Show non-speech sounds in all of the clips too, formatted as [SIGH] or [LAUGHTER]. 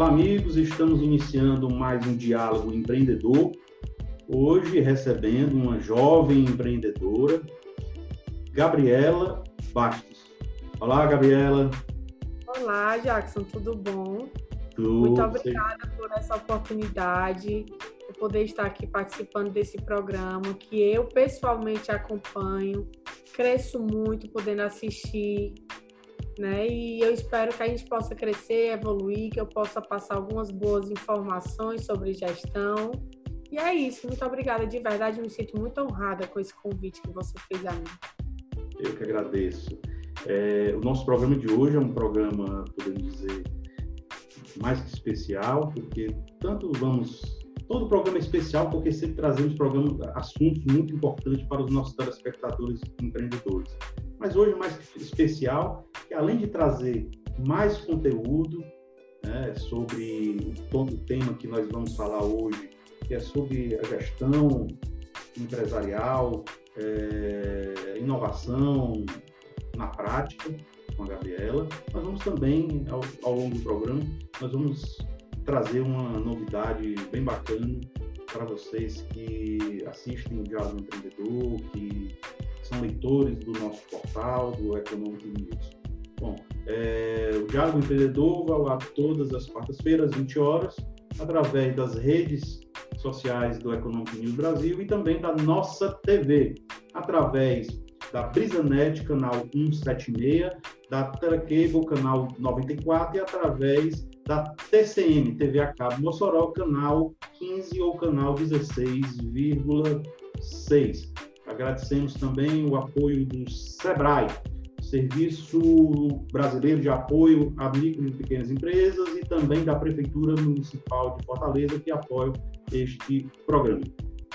Olá, amigos, estamos iniciando mais um diálogo empreendedor. Hoje recebendo uma jovem empreendedora, Gabriela Bastos. Olá, Gabriela. Olá, Jackson, tudo bom? Tudo. Muito obrigada por essa oportunidade de poder estar aqui participando desse programa que eu pessoalmente acompanho, cresço muito podendo assistir né? E eu espero que a gente possa crescer, evoluir, que eu possa passar algumas boas informações sobre gestão. E é isso. Muito obrigada de verdade. Me sinto muito honrada com esse convite que você fez a mim. Eu que agradeço. É, o nosso programa de hoje é um programa, podemos dizer, mais que especial, porque tanto vamos. Todo programa é especial porque sempre trazemos programas, assuntos muito importantes para os nossos telespectadores empreendedores mas hoje mais especial, que além de trazer mais conteúdo né, sobre todo o tema que nós vamos falar hoje, que é sobre a gestão empresarial, é, inovação na prática, com a Gabriela, nós vamos também, ao, ao longo do programa, nós vamos trazer uma novidade bem bacana para vocês que assistem o Diálogo Empreendedor, que são leitores do nosso portal, do Economic News. Bom, é, o Diálogo Empreendedor vai lá todas as quartas-feiras, 20 horas, através das redes sociais do Economic News Brasil e também da nossa TV, através da BrisaNet, canal 176, da Telecable, canal 94 e através da TCM, TV a cabo Mossoró, canal 15 ou canal 16,6. Agradecemos também o apoio do SEBRAE, Serviço Brasileiro de Apoio a Micro e Pequenas Empresas, e também da Prefeitura Municipal de Fortaleza, que apoiam este programa.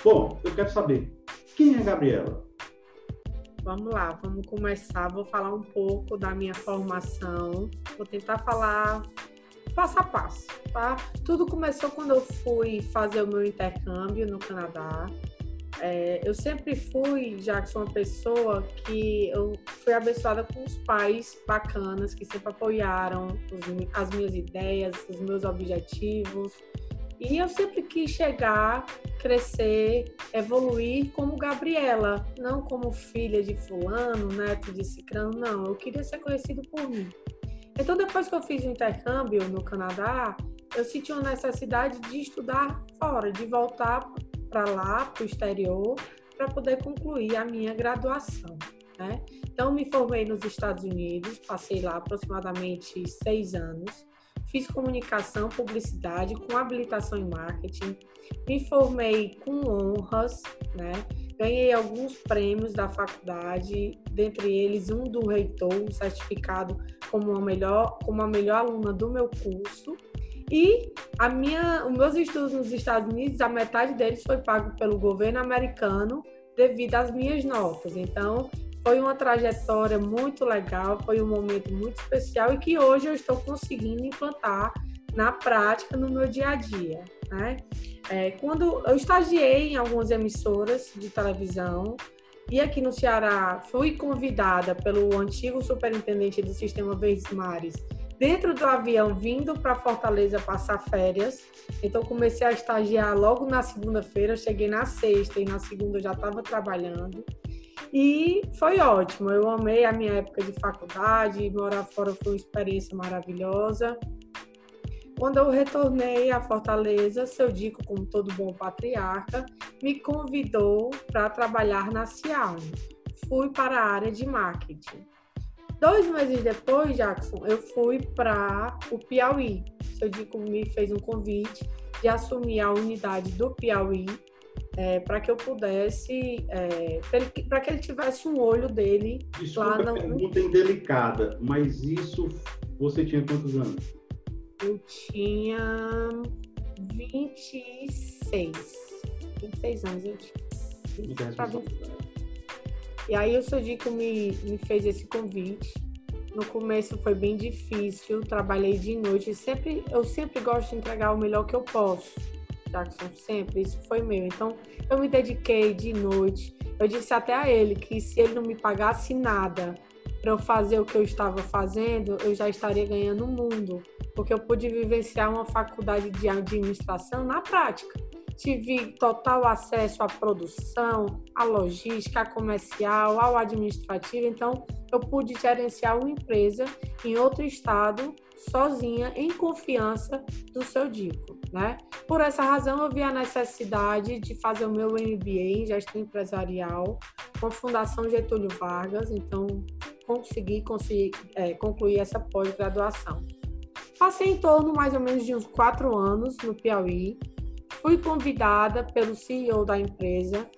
Bom, eu quero saber, quem é Gabriela? Vamos lá, vamos começar. Vou falar um pouco da minha formação. Vou tentar falar passo a passo, tá? Tudo começou quando eu fui fazer o meu intercâmbio no Canadá. É, eu sempre fui, já que sou uma pessoa que eu fui abençoada com os pais bacanas que sempre apoiaram os, as minhas ideias, os meus objetivos. E eu sempre quis chegar, crescer, evoluir como Gabriela, não como filha de fulano, neto de cicrano, não. Eu queria ser conhecido por mim. Então, depois que eu fiz o intercâmbio no Canadá, eu senti uma necessidade de estudar fora, de voltar para lá, para o exterior, para poder concluir a minha graduação. Né? Então, me formei nos Estados Unidos, passei lá aproximadamente seis anos, fiz comunicação, publicidade, com habilitação em marketing, me formei com honras, né? ganhei alguns prêmios da faculdade, dentre eles um do reitor, um certificado como a melhor, como a melhor aluna do meu curso. E a minha, os meus estudos nos Estados Unidos, a metade deles foi pago pelo governo americano devido às minhas notas. Então, foi uma trajetória muito legal, foi um momento muito especial e que hoje eu estou conseguindo implantar na prática no meu dia a dia. Né? É, quando eu estagiei em algumas emissoras de televisão e aqui no Ceará fui convidada pelo antigo superintendente do Sistema Verdes Mares dentro do avião vindo para Fortaleza passar férias. Então comecei a estagiar logo na segunda-feira, cheguei na sexta e na segunda eu já estava trabalhando. E foi ótimo, eu amei a minha época de faculdade, morar fora foi uma experiência maravilhosa. Quando eu retornei a Fortaleza, seu Dico, como todo bom patriarca, me convidou para trabalhar na Cial. Fui para a área de marketing. Dois meses depois, Jackson, eu fui para o Piauí. Seu Dico me fez um convite de assumir a unidade do Piauí é, para que eu pudesse, é, para que ele tivesse um olho dele Desculpa, lá na. Pergunta indelicada, mas isso você tinha quantos anos? Eu tinha 26. 26 anos eu tinha. 26 e aí o seu Dico me, me fez esse convite. No começo foi bem difícil, trabalhei de noite. Sempre, eu sempre gosto de entregar o melhor que eu posso. Jackson, sempre, isso foi meu. Então, eu me dediquei de noite. Eu disse até a ele que se ele não me pagasse nada, para eu fazer o que eu estava fazendo, eu já estaria ganhando o mundo, porque eu pude vivenciar uma faculdade de administração na prática. Tive total acesso à produção, à logística, à comercial, ao administrativo, então eu pude gerenciar uma empresa em outro estado sozinha, em confiança do seu Dico, né? Por essa razão, eu vi a necessidade de fazer o meu MBA em gestão empresarial com a Fundação Getúlio Vargas, então consegui, consegui é, concluir essa pós-graduação. Passei em torno mais ou menos de uns quatro anos no Piauí, fui convidada pelo CEO da empresa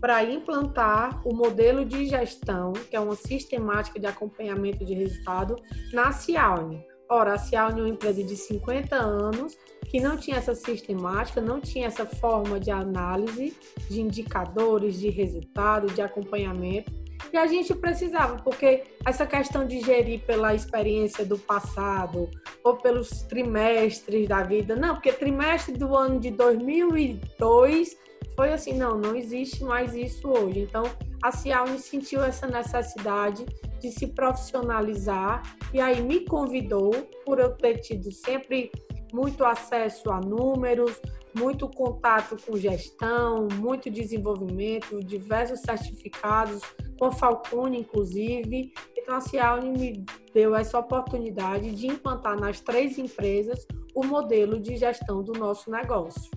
para implantar o modelo de gestão, que é uma sistemática de acompanhamento de resultado, na Cialne. Ora, a Cialne é uma empresa de 50 anos que não tinha essa sistemática, não tinha essa forma de análise de indicadores, de resultado, de acompanhamento. E a gente precisava, porque essa questão de gerir pela experiência do passado ou pelos trimestres da vida, não, porque trimestre do ano de 2002 foi assim, não, não existe mais isso hoje. Então, a Cialme sentiu essa necessidade de se profissionalizar e aí me convidou, por eu ter tido sempre muito acesso a números, muito contato com gestão, muito desenvolvimento, diversos certificados, com a Falcone, inclusive. Então, a Cialne me deu essa oportunidade de implantar nas três empresas o modelo de gestão do nosso negócio.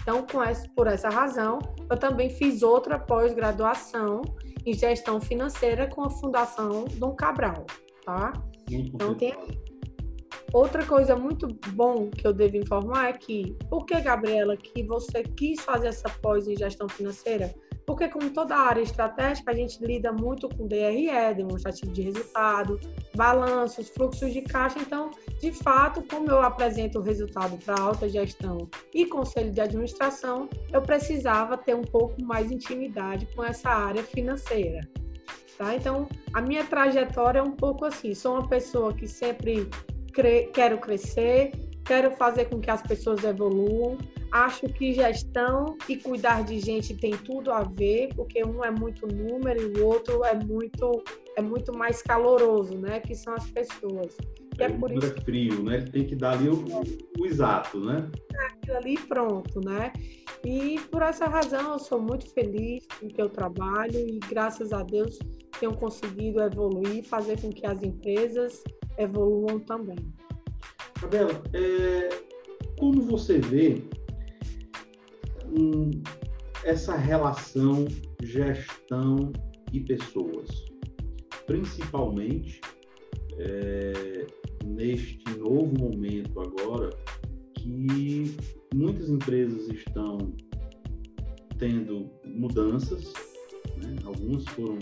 Então, essa, por essa razão, eu também fiz outra pós-graduação em gestão financeira com a Fundação Dom Cabral, tá? então, tem Outra coisa muito bom que eu devo informar é que, por que, Gabriela, que você quis fazer essa pós em gestão financeira? Porque, como toda área estratégica, a gente lida muito com DRE, demonstrativo de resultado, balanços, fluxos de caixa. Então, de fato, como eu apresento o resultado para alta gestão e conselho de administração, eu precisava ter um pouco mais intimidade com essa área financeira. Tá? Então, a minha trajetória é um pouco assim. Sou uma pessoa que sempre cre quero crescer, quero fazer com que as pessoas evoluam. Acho que gestão e cuidar de gente tem tudo a ver, porque um é muito número e o outro é muito é muito mais caloroso, né? Que são as pessoas. E é, é por isso frio, né? Tem que dar ali o, o exato, né? É aquilo ali pronto, né? E por essa razão eu sou muito feliz com o que eu trabalho e graças a Deus tenho conseguido evoluir, fazer com que as empresas evoluam também. Isabela, é, como você vê hum, essa relação gestão e pessoas, principalmente é, neste novo momento agora que muitas empresas estão tendo mudanças, né? algumas foram,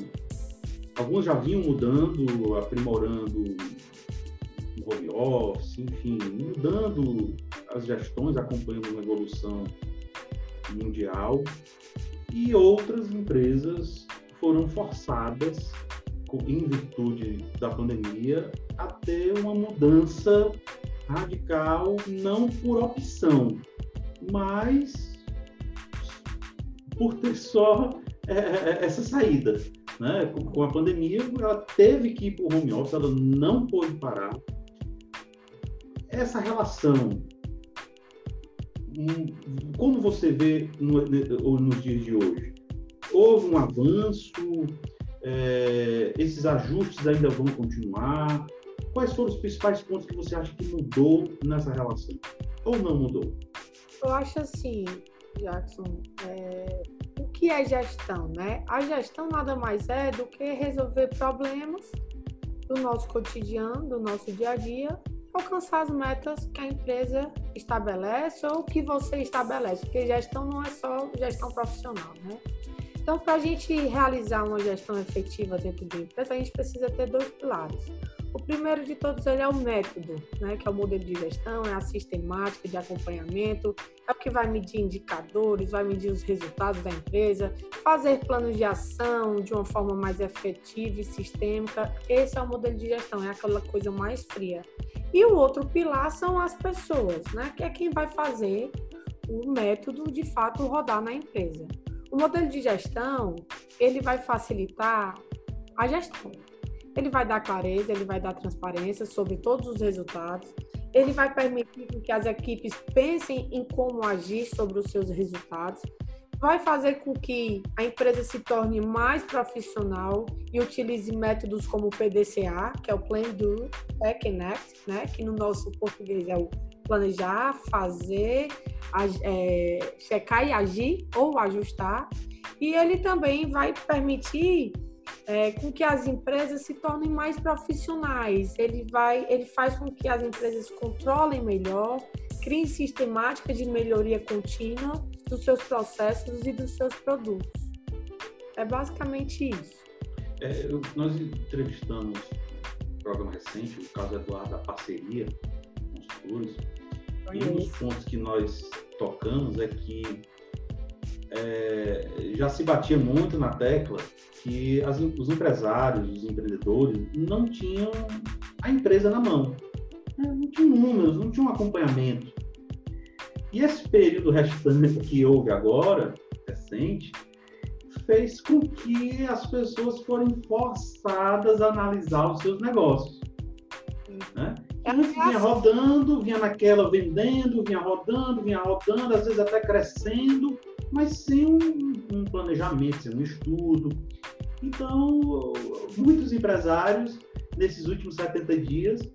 algumas já vinham mudando, aprimorando home office, enfim, mudando as gestões, acompanhando uma evolução mundial, e outras empresas foram forçadas, em virtude da pandemia, a ter uma mudança radical, não por opção, mas por ter só é, é essa saída. Né? Com a pandemia, ela teve que ir para o home office, ela não pôde parar, essa relação, hum, como você vê no, nos dias de hoje? Houve um avanço? É, esses ajustes ainda vão continuar? Quais foram os principais pontos que você acha que mudou nessa relação? Ou não mudou? Eu acho assim, Jackson, é, o que é gestão, né? A gestão nada mais é do que resolver problemas do nosso cotidiano, do nosso dia a dia, alcançar as metas que a empresa estabelece ou que você estabelece, porque gestão não é só gestão profissional, né? Então, para a gente realizar uma gestão efetiva dentro da empresa, a gente precisa ter dois pilares. O primeiro de todos ele é o método, né, que é o modelo de gestão, é a sistemática de acompanhamento, é o que vai medir indicadores, vai medir os resultados da empresa, fazer planos de ação de uma forma mais efetiva e sistêmica. Esse é o modelo de gestão, é aquela coisa mais fria. E o outro pilar são as pessoas, né, que é quem vai fazer o método de fato rodar na empresa. O modelo de gestão, ele vai facilitar a gestão Ele vai dar clareza, ele vai dar transparência sobre todos os resultados. Ele vai permitir que as equipes pensem em como agir sobre os seus resultados. Vai fazer com que a empresa se torne mais profissional e utilize métodos como o PDCA, que é o Plan, Do, Act and Act, né? que no nosso português é o planejar, fazer, é, checar e agir ou ajustar. E ele também vai permitir é, com que as empresas se tornem mais profissionais. Ele vai, ele faz com que as empresas controlem melhor, criem sistemática de melhoria contínua dos seus processos e dos seus produtos. É basicamente isso. É, eu, nós entrevistamos um programa recente, o caso Eduardo da parceria consultores, e um dos pontos que nós tocamos é que é, já se batia muito na tecla que as, os empresários, os empreendedores não tinham a empresa na mão, né? não tinham números, não tinham acompanhamento. E esse período restante que houve agora, recente, fez com que as pessoas forem forçadas a analisar os seus negócios. Né? Antes vinha rodando, vinha naquela vendendo, vinha rodando, vinha rodando, às vezes até crescendo, mas sem um, um planejamento, sem um estudo. Então, muitos empresários, nesses últimos 70 dias,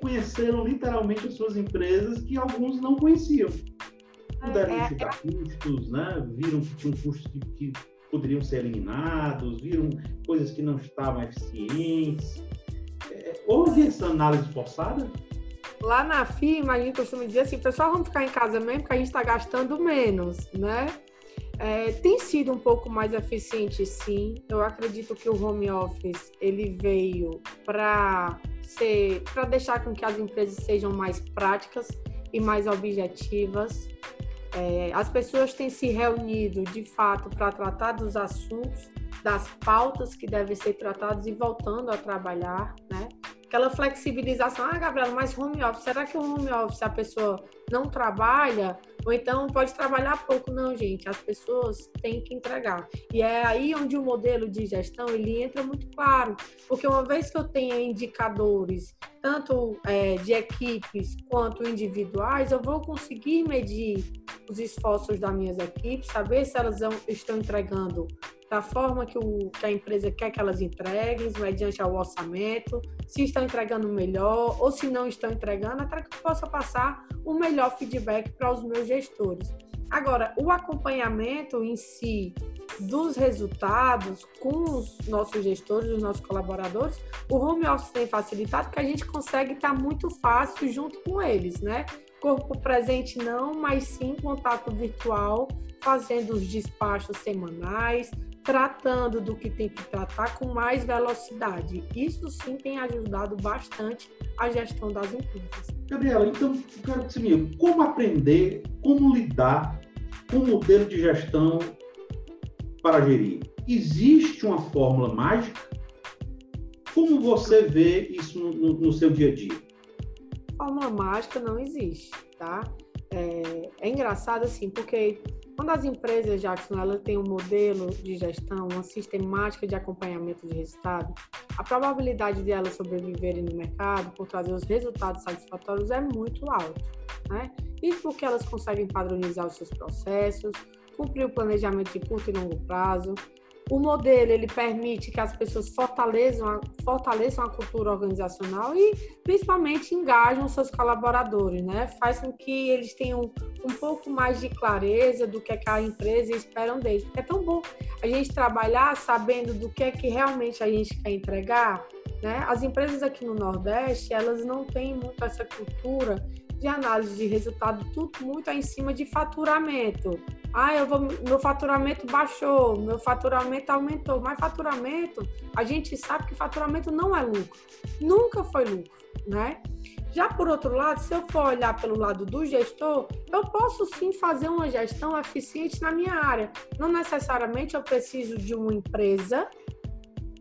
conheceram literalmente as suas empresas que alguns não conheciam. Puderam é, é, custos, né? viram que tinham custos que, que poderiam ser eliminados, viram coisas que não estavam eficientes. É, houve essa análise forçada? Lá na firma, a gente costuma dizer assim, pessoal, vamos ficar em casa mesmo porque a gente está gastando menos, né? É, tem sido um pouco mais eficiente, sim. Eu acredito que o home office ele veio para ser, para deixar com que as empresas sejam mais práticas e mais objetivas. É, as pessoas têm se reunido, de fato, para tratar dos assuntos, das pautas que devem ser tratadas e voltando a trabalhar, né? aquela flexibilização. Ah, Gabriela, mas home office, será que o home office a pessoa não trabalha? Ou então pode trabalhar pouco? Não, gente, as pessoas têm que entregar. E é aí onde o modelo de gestão ele entra muito claro, porque uma vez que eu tenha indicadores, tanto é, de equipes quanto individuais, eu vou conseguir medir os esforços das minhas equipes, saber se elas estão entregando da forma que, o, que a empresa quer que elas entreguem, mediante o orçamento, se estão entregando melhor ou se não estão entregando, para que eu possa passar o melhor feedback para os meus gestores. Agora, o acompanhamento em si dos resultados com os nossos gestores, os nossos colaboradores, o home office tem facilitado que a gente consegue estar muito fácil junto com eles, né? Corpo presente não, mas sim contato virtual, fazendo os despachos semanais, tratando do que tem que tratar com mais velocidade. Isso sim tem ajudado bastante a gestão das empresas. Gabriela, então, eu quero que você me como aprender, como lidar com o modelo de gestão para gerir? Existe uma fórmula mágica? Como você vê isso no, no seu dia a dia? Fórmula mágica não existe, tá? É, é engraçado assim, porque quando as empresas, Jackson, elas têm um modelo de gestão, uma sistemática de acompanhamento de resultado, a probabilidade de elas sobreviverem no mercado por trazer os resultados satisfatórios é muito alta. Né? Isso porque elas conseguem padronizar os seus processos, cumprir o planejamento de curto e longo prazo, o modelo ele permite que as pessoas fortaleçam a, fortaleçam a cultura organizacional e principalmente engajam seus colaboradores, né? Faz com que eles tenham um pouco mais de clareza do que, é que a empresa esperam deles. É tão bom a gente trabalhar sabendo do que é que realmente a gente quer entregar, né? As empresas aqui no Nordeste, elas não têm muito essa cultura de análise de resultado, tudo muito em cima de faturamento. Ah, eu vou, meu faturamento baixou, meu faturamento aumentou. Mas faturamento, a gente sabe que faturamento não é lucro. Nunca foi lucro, né? Já por outro lado, se eu for olhar pelo lado do gestor, eu posso sim fazer uma gestão eficiente na minha área. Não necessariamente eu preciso de uma empresa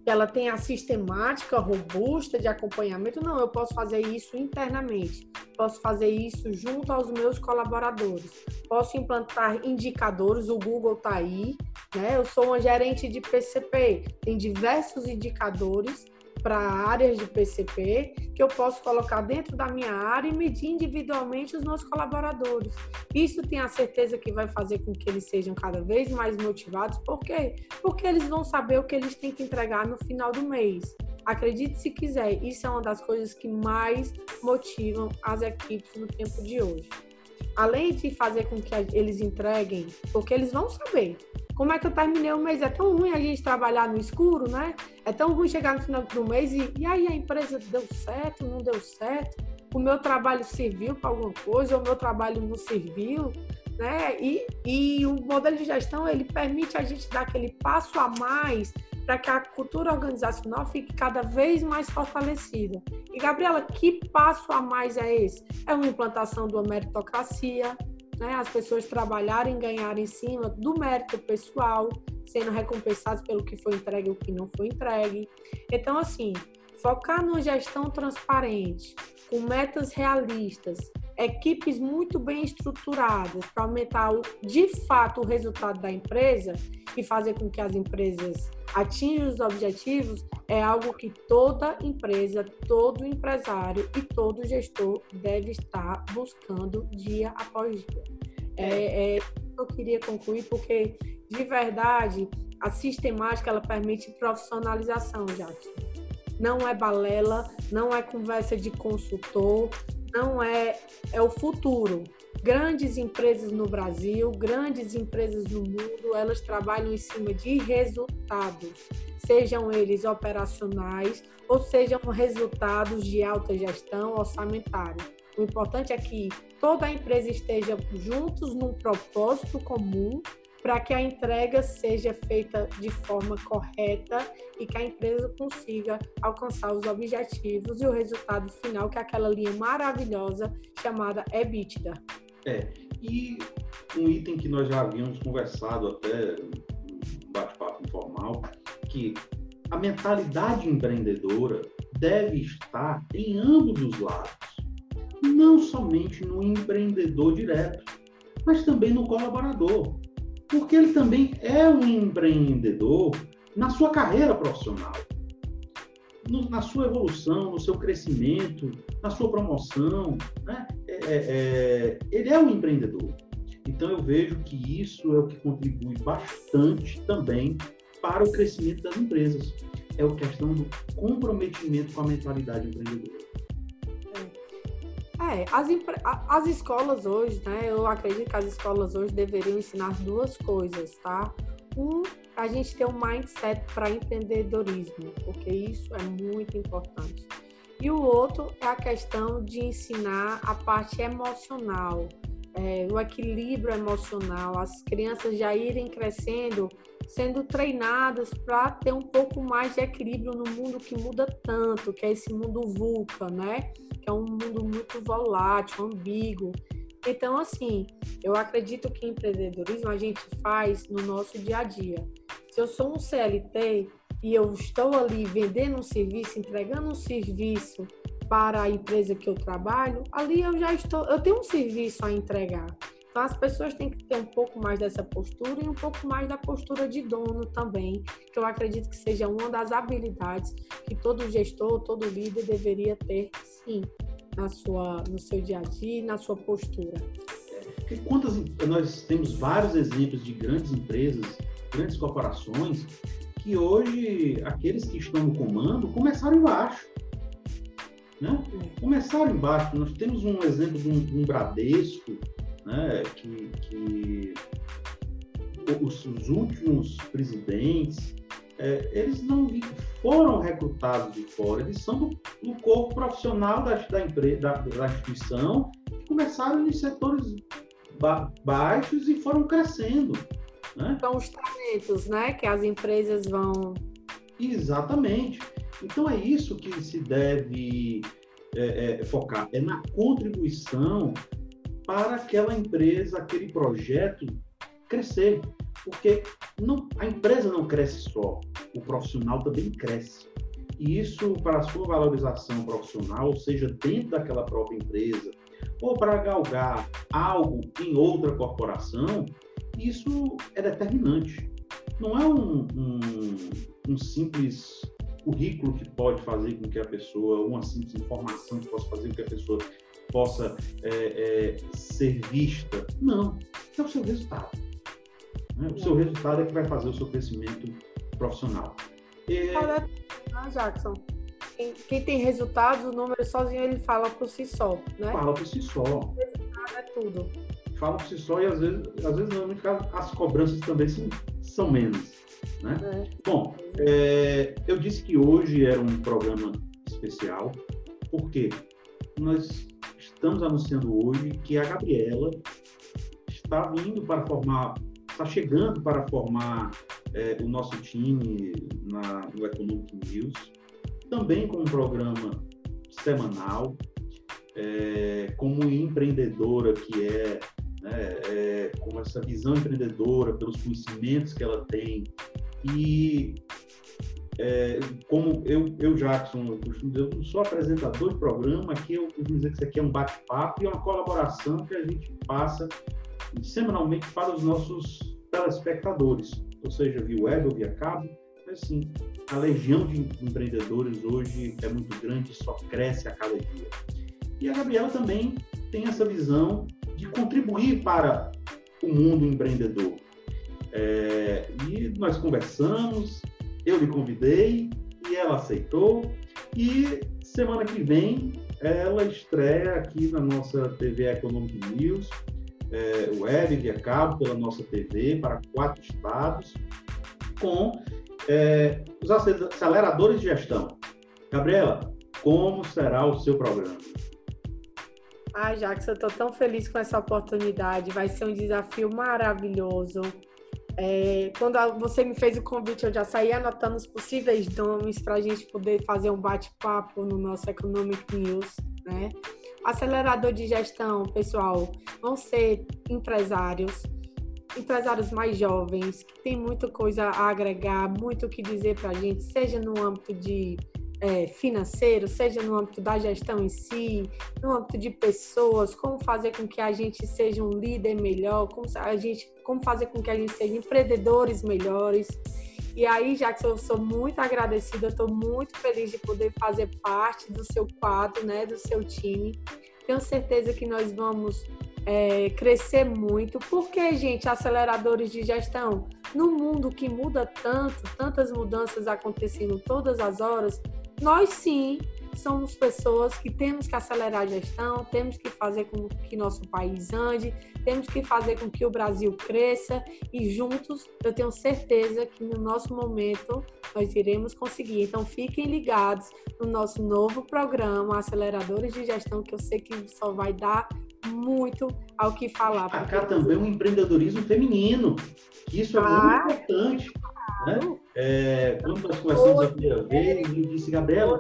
ela tenha a sistemática robusta de acompanhamento. Não, eu posso fazer isso internamente. Posso fazer isso junto aos meus colaboradores. Posso implantar indicadores, o Google está aí. Né? Eu sou uma gerente de PCP, tem diversos indicadores para áreas de PCP que eu posso colocar dentro da minha área e medir individualmente os meus colaboradores. Isso tem a certeza que vai fazer com que eles sejam cada vez mais motivados. Por quê? Porque eles vão saber o que eles têm que entregar no final do mês. Acredite se quiser, isso é uma das coisas que mais motivam as equipes no tempo de hoje. Além de fazer com que eles entreguem, porque eles vão saber como é que eu terminei o mês. É tão ruim a gente trabalhar no escuro, né? É tão ruim chegar no final do mês e, e aí a empresa deu certo, não deu certo, o meu trabalho serviu para alguma coisa, ou o meu trabalho não serviu. Né? E, e o modelo de gestão ele permite a gente dar aquele passo a mais para que a cultura organizacional fique cada vez mais fortalecida. E, Gabriela, que passo a mais é esse? É uma implantação de uma meritocracia, né? as pessoas trabalharem e ganharem em cima do mérito pessoal, sendo recompensados pelo que foi entregue e o que não foi entregue. Então, assim, focar numa gestão transparente, com metas realistas, equipes muito bem estruturadas para aumentar de fato o resultado da empresa e fazer com que as empresas atinjam os objetivos é algo que toda empresa, todo empresário e todo gestor deve estar buscando dia após dia. É, é eu queria concluir porque de verdade a sistemática ela permite profissionalização, Jackson. Não é balela, não é conversa de consultor, não é, é o futuro. Grandes empresas no Brasil, grandes empresas no mundo, elas trabalham em cima de resultados, sejam eles operacionais ou sejam resultados de alta gestão orçamentária. O importante é que toda a empresa esteja juntos num propósito comum para que a entrega seja feita de forma correta e que a empresa consiga alcançar os objetivos e o resultado final, que é aquela linha maravilhosa chamada EBITDA. É, e um item que nós já havíamos conversado até no bate-papo informal, que a mentalidade empreendedora deve estar em ambos os lados, não somente no empreendedor direto, mas também no colaborador porque ele também é um empreendedor na sua carreira profissional, no, na sua evolução, no seu crescimento, na sua promoção. Né? É, é, é, ele é um empreendedor. Então, eu vejo que isso é o que contribui bastante também para o crescimento das empresas. É a questão do comprometimento com a mentalidade empreendedora. É, as, as escolas hoje, né? Eu acredito que as escolas hoje deveriam ensinar duas coisas, tá? Um, a gente ter um mindset para empreendedorismo, porque isso é muito importante. E o outro é a questão de ensinar a parte emocional, é, o equilíbrio emocional, as crianças já irem crescendo, sendo treinadas para ter um pouco mais de equilíbrio no mundo que muda tanto, que é esse mundo VUCA, né? É um mundo muito volátil, ambíguo. Então, assim, eu acredito que empreendedorismo a gente faz no nosso dia a dia. Se eu sou um CLT e eu estou ali vendendo um serviço, entregando um serviço para a empresa que eu trabalho, ali eu já estou, eu tenho um serviço a entregar. Então as pessoas têm que ter um pouco mais dessa postura e um pouco mais da postura de dono também, que eu acredito que seja uma das habilidades que todo gestor, todo líder deveria ter, sim, na sua, no seu dia a dia, na sua postura. É, quantas nós temos vários exemplos de grandes empresas, grandes corporações que hoje aqueles que estão no comando começaram embaixo né? Começaram embaixo. Nós temos um exemplo de um, de um Bradesco, né? que, que os, os, últimos presidentes, é, eles não foram recrutados de fora, eles são do, do corpo profissional da, da, empresa, da, da instituição, que começaram em setores ba baixos e foram crescendo. Né? São os talentos, né? Que as empresas vão. Exatamente. Então é isso que se deve é, é, focar, é na contribuição para aquela empresa, aquele projeto crescer. Porque não, a empresa não cresce só, o profissional também cresce. E isso, para a sua valorização profissional, seja dentro daquela própria empresa, ou para galgar algo em outra corporação, isso é determinante. Não é um, um, um simples currículo que pode fazer com que a pessoa, uma simples informação que possa fazer com que a pessoa possa é, é, ser vista. Não, é o seu resultado. Né? O seu resultado é que vai fazer o seu crescimento profissional. E... Ah, Jackson, quem, quem, tem resultados, o número sozinho ele fala por si só, né? Fala por si só. O resultado é tudo. Fala por si só e às vezes, às vezes não, as cobranças também são, são menos. Né? É. Bom, é, eu disse que hoje era um programa especial, porque nós estamos anunciando hoje que a Gabriela está vindo para formar, está chegando para formar é, o nosso time na, no Economic News, também com um programa semanal, é, como empreendedora que é, né, é, com essa visão empreendedora, pelos conhecimentos que ela tem e é, como eu, eu, Jackson, eu costumo dizer, eu sou apresentador de programa, aqui eu costumo dizer que isso aqui é um bate-papo e uma colaboração que a gente passa semanalmente para os nossos telespectadores, ou seja, via web ou via cabo. Assim, a legião de empreendedores hoje é muito grande, só cresce a cada dia. E a Gabriela também tem essa visão de contribuir para o mundo empreendedor. É, e nós conversamos, eu lhe convidei e ela aceitou. E semana que vem ela estreia aqui na nossa TV Economic News, é, web, via cabo, pela nossa TV, para quatro estados, com é, os aceleradores de gestão. Gabriela, como será o seu programa? Ai, Jackson, eu estou tão feliz com essa oportunidade. Vai ser um desafio maravilhoso. É, quando você me fez o convite, eu já saí anotando os possíveis nomes para a gente poder fazer um bate-papo no nosso Economic News, né? Acelerador de gestão, pessoal, vão ser empresários, empresários mais jovens, que tem muita coisa a agregar, muito o que dizer para a gente, seja no âmbito de é, financeiro, seja no âmbito da gestão em si, no âmbito de pessoas, como fazer com que a gente seja um líder melhor, como, a gente, como fazer com que a gente seja empreendedores melhores. E aí, já que eu sou muito agradecida, estou muito feliz de poder fazer parte do seu quadro, né, do seu time. Tenho certeza que nós vamos é, crescer muito, porque, gente, aceleradores de gestão, no mundo que muda tanto, tantas mudanças acontecendo todas as horas, nós sim somos pessoas que temos que acelerar a gestão, temos que fazer com que nosso país ande, temos que fazer com que o Brasil cresça e juntos eu tenho certeza que no nosso momento nós iremos conseguir. Então fiquem ligados no nosso novo programa Aceleradores de Gestão, que eu sei que só vai dar muito ao que falar. Destacar também o empreendedorismo feminino, isso é ah, muito importante. Né? É, quando nós conversamos a primeira vez, eu disse, Gabriela,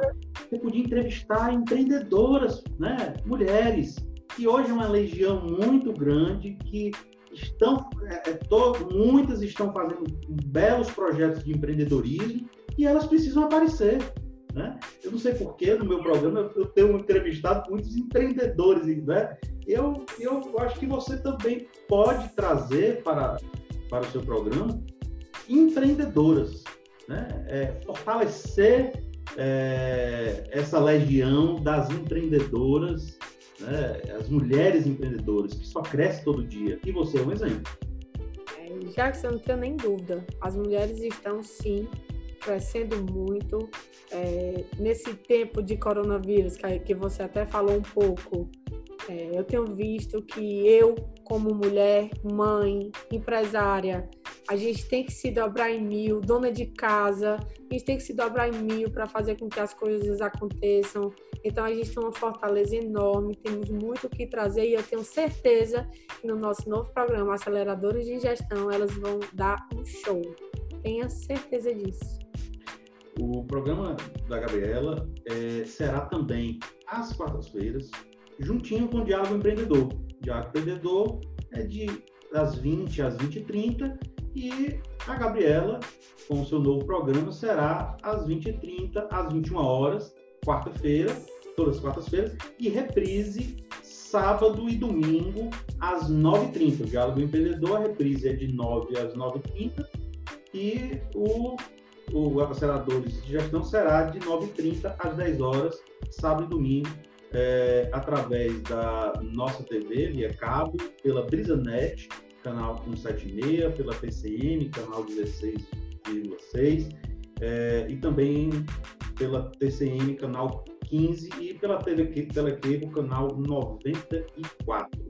você podia entrevistar empreendedoras, né? mulheres, que hoje é uma legião muito grande, que estão, é, é to, muitas estão fazendo belos projetos de empreendedorismo e elas precisam aparecer. Né? Eu não sei porquê, no meu programa eu tenho entrevistado muitos empreendedores. Né? Eu, eu acho que você também pode trazer para, para o seu programa empreendedoras, né? É, fortalecer é, essa legião das empreendedoras, né? as mulheres empreendedoras, que só cresce todo dia. E você é um exemplo. É, já que você não tem nem dúvida, as mulheres estão sim crescendo muito. É, nesse tempo de coronavírus, que, que você até falou um pouco, é, eu tenho visto que eu, como mulher, mãe, empresária, a gente tem que se dobrar em mil, dona de casa, a gente tem que se dobrar em mil para fazer com que as coisas aconteçam. Então a gente tem uma fortaleza enorme, temos muito o que trazer e eu tenho certeza que no nosso novo programa Aceleradores de Gestão elas vão dar um show. Tenha certeza disso. O programa da Gabriela é, será também às quartas-feiras, juntinho com o Diálogo Empreendedor. O Diálogo Empreendedor é de das 20 às 20h30 e a Gabriela, com o seu novo programa, será às 20h30, às 21 horas, quarta-feira, todas as quartas-feiras, e reprise sábado e domingo às 9h30. O Diálogo Empreendedor, a reprise é de 9 às 9h30 e o o Aceleradores de Gestão será de 9h30 às 10 horas, sábado e domingo, é, através da nossa TV, via cabo, pela BrisaNet, canal 176, pela PCM, canal 16,6, é, e também pela TCM, canal 15, e pela Telecable, canal 94,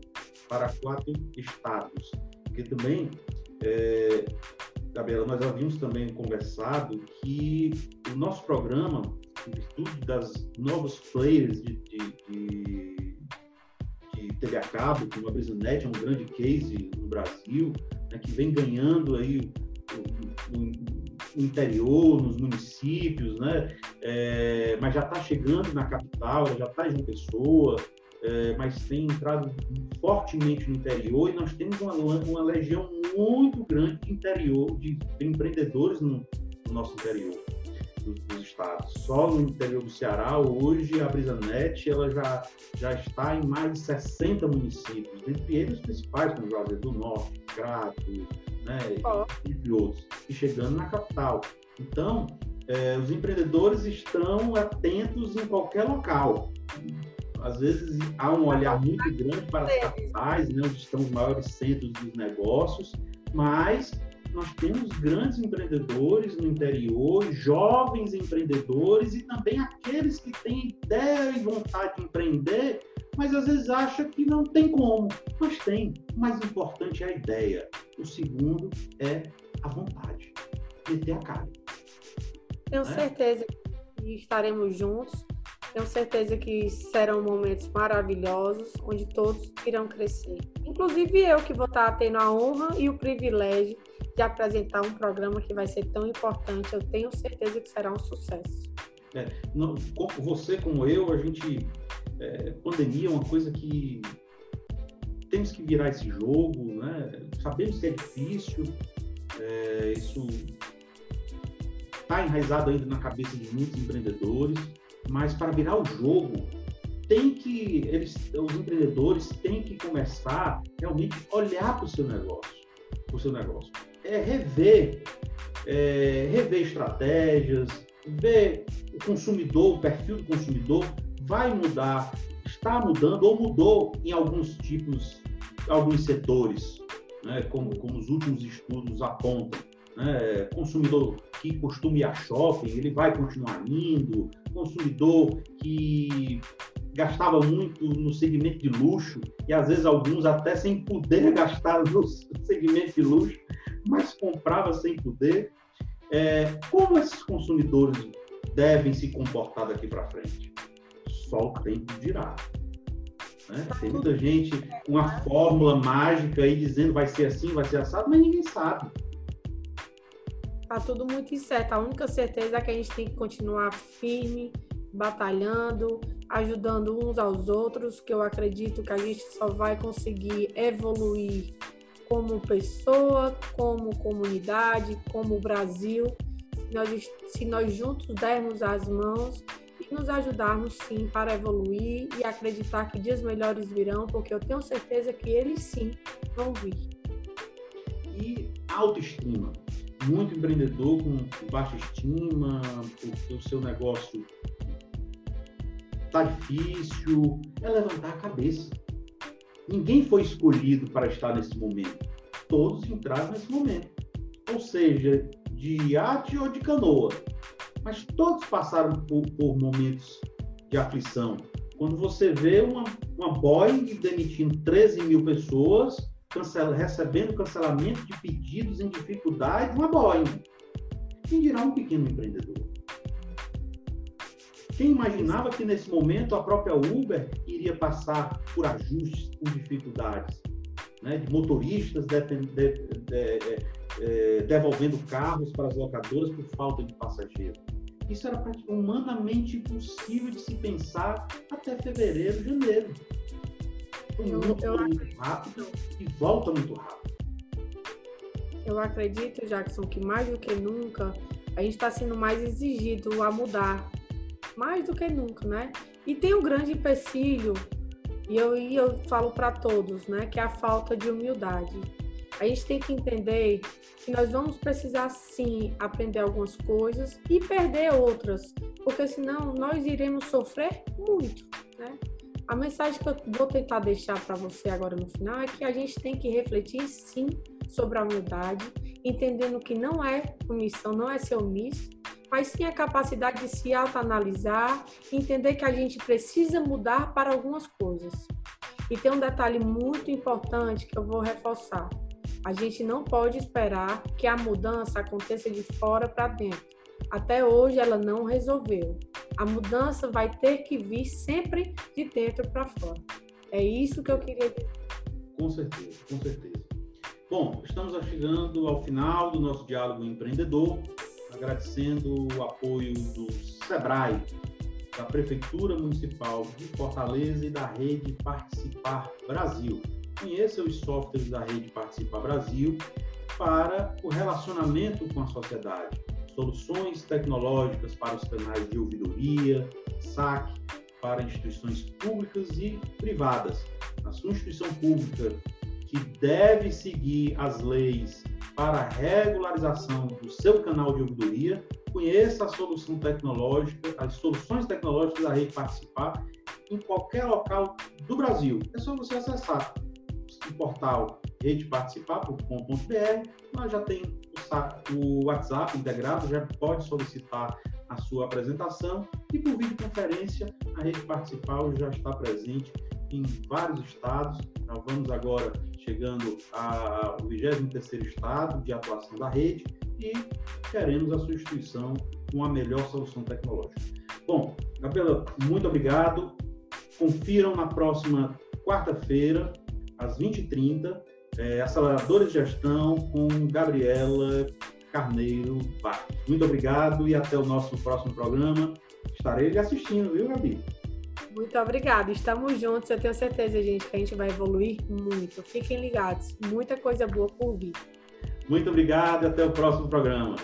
para quatro estados. Porque também, é, Gabriela, nós havíamos também conversado que o nosso programa, em das novos players de, de, de, de TV a cabo, como a BrisaNet é um grande case no Brasil, né, que vem ganhando aí o, o, o interior, nos municípios, né? É, mas já está chegando na capital, já está em Pessoa, é, mas tem entrado fortemente no interior e nós temos uma, uma legião muito grande de interior, de, de empreendedores no, no, nosso interior dos, dos, estados. Só no interior do Ceará, hoje, a BrisaNet ela já, já está em mais de 60 municípios, entre eles os principais, como Juazeiro do Norte, Crato, né, entre outros, e chegando na capital. Então, é, os empreendedores estão atentos em qualquer local às vezes há um olhar muito grande para as capitais, né, onde estão os maiores centros dos negócios, mas nós temos grandes empreendedores no interior, jovens empreendedores e também aqueles que têm ideia e vontade de empreender, mas às vezes acha que não tem como. Mas tem. O mais importante é a ideia. O segundo é a vontade. Meter a cara. Tenho né? certeza que estaremos juntos tenho certeza que serão momentos maravilhosos, onde todos irão crescer. Inclusive eu, que vou estar tendo a honra e o privilégio de apresentar um programa que vai ser tão importante. Eu tenho certeza que será um sucesso. É, não, você como eu, a gente é, pandemia é uma coisa que temos que virar esse jogo, né? Sabemos que é difícil, é, isso está enraizado ainda na cabeça de muitos empreendedores, mas para virar o jogo, tem que eles, os empreendedores têm que começar realmente olhar para o seu negócio, para o seu negócio, é rever, é, rever estratégias, ver o consumidor, o perfil do consumidor vai mudar, está mudando ou mudou em alguns tipos, alguns setores, né, como, como os últimos estudos apontam. Né, consumidor que costuma ir a shopping, ele vai continuar indo, consumidor que gastava muito no segmento de luxo, e às vezes alguns até sem poder [LAUGHS] gastar no segmento de luxo, mas comprava sem poder. É, como esses consumidores devem se comportar daqui para frente? Só o tempo dirá. Né? Tem muita gente com uma fórmula mágica aí dizendo vai ser assim, vai ser assado, mas ninguém sabe. Tá tudo muito incerto. A única certeza é que a gente tem que continuar firme, batalhando, ajudando uns aos outros, que eu acredito que a gente só vai conseguir evoluir como pessoa, como comunidade, como Brasil, se nós, se nós juntos dermos as mãos e nos ajudarmos sim para evoluir e acreditar que dias melhores virão, porque eu tenho certeza que eles sim vão vir. E autoestima muito empreendedor com baixa estima, porque o seu negócio está difícil, é levantar a cabeça. Ninguém foi escolhido para estar nesse momento. Todos entraram nesse momento. Ou seja, de iate ou de canoa. Mas todos passaram por, por momentos de aflição. Quando você vê uma, uma Boeing demitindo 13 mil pessoas, cancela, recebendo cancelamento de pedidos em dificuldade, uma Boeing. Quem dirá um pequeno empreendedor? Quem imaginava que nesse momento a própria Uber iria passar por ajustes, por dificuldades, né? de motoristas de, de, de, é, devolvendo carros para as locadoras por falta de passageiros? Isso era humanamente impossível de se pensar até fevereiro, janeiro eu, muito, eu muito rápido e volta muito rápido. Eu acredito, Jackson, que mais do que nunca a gente está sendo mais exigido a mudar. Mais do que nunca, né? E tem um grande empecilho, e eu, e eu falo para todos, né? Que é a falta de humildade. A gente tem que entender que nós vamos precisar sim aprender algumas coisas e perder outras, porque senão nós iremos sofrer muito, né? A mensagem que eu vou tentar deixar para você agora no final é que a gente tem que refletir sim sobre a humildade, entendendo que não é omissão, não é ser omisso, mas sim a capacidade de se autoanalisar, entender que a gente precisa mudar para algumas coisas. E tem um detalhe muito importante que eu vou reforçar. A gente não pode esperar que a mudança aconteça de fora para dentro. Até hoje ela não resolveu. A mudança vai ter que vir sempre de dentro para fora. É isso que eu queria dizer. Com certeza, com certeza. Bom, estamos chegando ao final do nosso diálogo empreendedor, agradecendo o apoio do Sebrae, da Prefeitura Municipal de Fortaleza e da Rede Participar Brasil. Conheça os softwares da Rede Participar Brasil para o relacionamento com a sociedade soluções tecnológicas para os canais de ouvidoria, saque, para instituições públicas e privadas. A sua instituição pública que deve seguir as leis para regularização do seu canal de ouvidoria, conheça a solução tecnológica, as soluções tecnológicas da rede participar em qualquer local do Brasil. É só você acessar o portal redeparticipar.com.br, nós já tem o WhatsApp integrado, já pode solicitar a sua apresentação e por videoconferência a Rede Participar já está presente em vários estados. Nós vamos agora chegando ao 23º estado de atuação da rede e queremos a sua instituição com a melhor solução tecnológica. Bom, Gabriela, muito obrigado. Confiram na próxima quarta-feira, às 20h30, é, Aceleradores de Gestão com Gabriela Carneiro Vargas. Muito obrigado e até o nosso próximo programa. Estarei lhe assistindo, viu, Gabi? Muito obrigada. Estamos juntos. Eu tenho certeza, gente, que a gente vai evoluir muito. Fiquem ligados. Muita coisa boa por vir. Muito obrigado até o próximo programa.